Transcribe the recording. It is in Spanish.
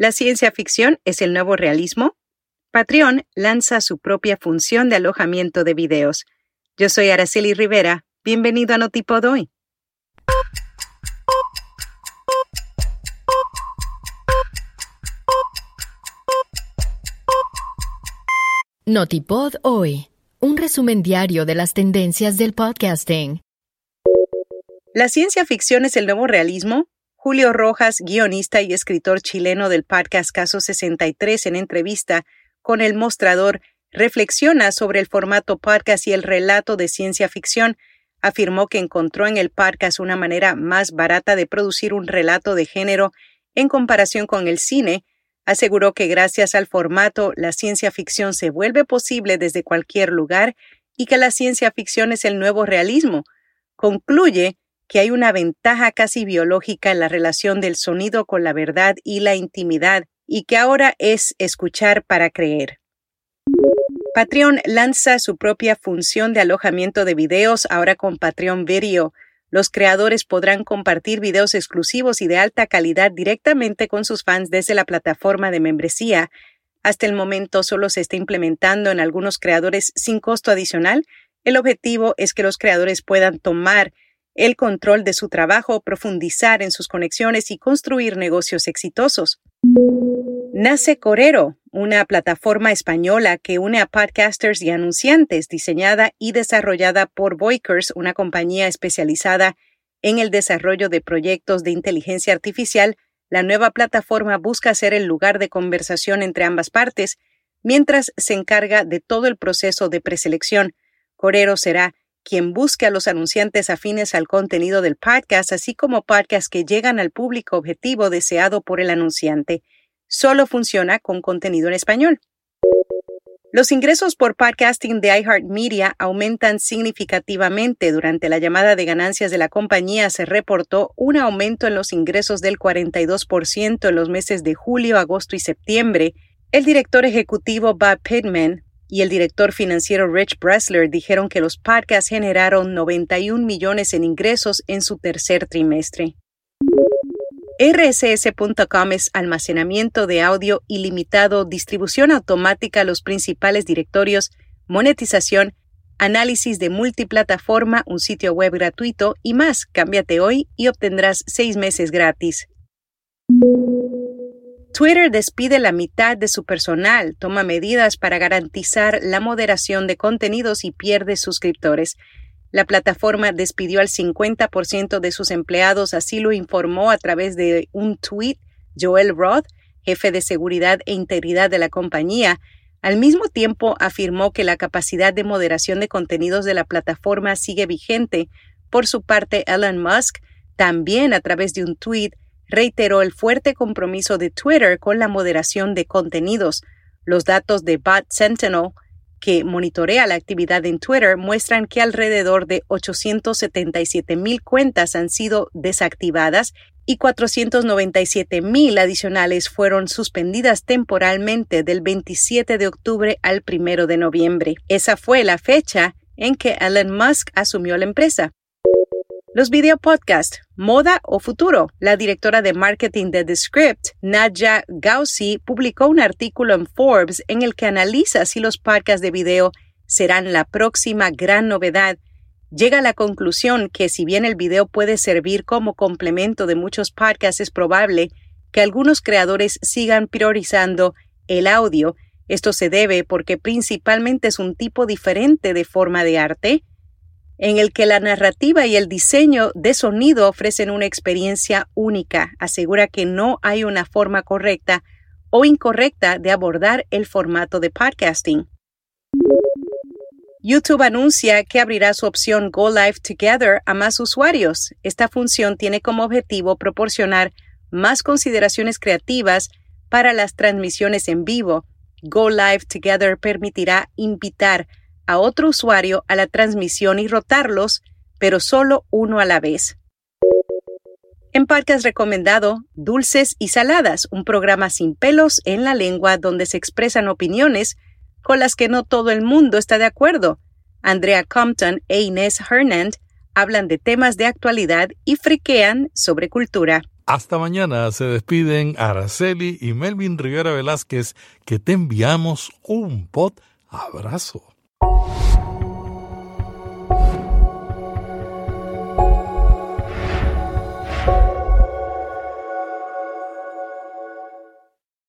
¿La ciencia ficción es el nuevo realismo? Patreon lanza su propia función de alojamiento de videos. Yo soy Araceli Rivera. Bienvenido a Notipod hoy. Notipod hoy. Un resumen diario de las tendencias del podcasting. ¿La ciencia ficción es el nuevo realismo? Julio Rojas, guionista y escritor chileno del podcast Caso 63, en entrevista con El Mostrador, reflexiona sobre el formato podcast y el relato de ciencia ficción. Afirmó que encontró en el podcast una manera más barata de producir un relato de género en comparación con el cine. Aseguró que gracias al formato la ciencia ficción se vuelve posible desde cualquier lugar y que la ciencia ficción es el nuevo realismo. Concluye que hay una ventaja casi biológica en la relación del sonido con la verdad y la intimidad, y que ahora es escuchar para creer. Patreon lanza su propia función de alojamiento de videos ahora con Patreon Video. Los creadores podrán compartir videos exclusivos y de alta calidad directamente con sus fans desde la plataforma de membresía. Hasta el momento solo se está implementando en algunos creadores sin costo adicional. El objetivo es que los creadores puedan tomar el control de su trabajo, profundizar en sus conexiones y construir negocios exitosos. Nace Corero, una plataforma española que une a podcasters y anunciantes, diseñada y desarrollada por Voikers, una compañía especializada en el desarrollo de proyectos de inteligencia artificial. La nueva plataforma busca ser el lugar de conversación entre ambas partes, mientras se encarga de todo el proceso de preselección. Corero será quien busque a los anunciantes afines al contenido del podcast, así como podcasts que llegan al público objetivo deseado por el anunciante. Solo funciona con contenido en español. Los ingresos por podcasting de iHeartMedia aumentan significativamente. Durante la llamada de ganancias de la compañía se reportó un aumento en los ingresos del 42% en los meses de julio, agosto y septiembre. El director ejecutivo Bob Pittman y el director financiero Rich Bressler dijeron que los podcasts generaron 91 millones en ingresos en su tercer trimestre. RSS.com es almacenamiento de audio ilimitado, distribución automática a los principales directorios, monetización, análisis de multiplataforma, un sitio web gratuito y más. Cámbiate hoy y obtendrás seis meses gratis. Twitter despide la mitad de su personal, toma medidas para garantizar la moderación de contenidos y pierde suscriptores. La plataforma despidió al 50% de sus empleados, así lo informó a través de un tweet Joel Roth, jefe de seguridad e integridad de la compañía. Al mismo tiempo afirmó que la capacidad de moderación de contenidos de la plataforma sigue vigente. Por su parte, Elon Musk, también a través de un tweet, reiteró el fuerte compromiso de Twitter con la moderación de contenidos. Los datos de Bot Sentinel, que monitorea la actividad en Twitter, muestran que alrededor de 877 mil cuentas han sido desactivadas y 497 mil adicionales fueron suspendidas temporalmente del 27 de octubre al 1 de noviembre. Esa fue la fecha en que Elon Musk asumió la empresa. Los video podcast, moda o futuro. La directora de marketing de The Script, Nadja Gausi, publicó un artículo en Forbes en el que analiza si los podcasts de video serán la próxima gran novedad. Llega a la conclusión que si bien el video puede servir como complemento de muchos podcasts, es probable que algunos creadores sigan priorizando el audio. Esto se debe porque principalmente es un tipo diferente de forma de arte en el que la narrativa y el diseño de sonido ofrecen una experiencia única. Asegura que no hay una forma correcta o incorrecta de abordar el formato de podcasting. YouTube anuncia que abrirá su opción Go Live Together a más usuarios. Esta función tiene como objetivo proporcionar más consideraciones creativas para las transmisiones en vivo. Go Live Together permitirá invitar a otro usuario a la transmisión y rotarlos, pero solo uno a la vez. En podcast recomendado Dulces y Saladas, un programa sin pelos en la lengua donde se expresan opiniones con las que no todo el mundo está de acuerdo. Andrea Compton e Inés Hernand hablan de temas de actualidad y friquean sobre cultura. Hasta mañana se despiden Araceli y Melvin Rivera Velázquez, que te enviamos un pot abrazo. you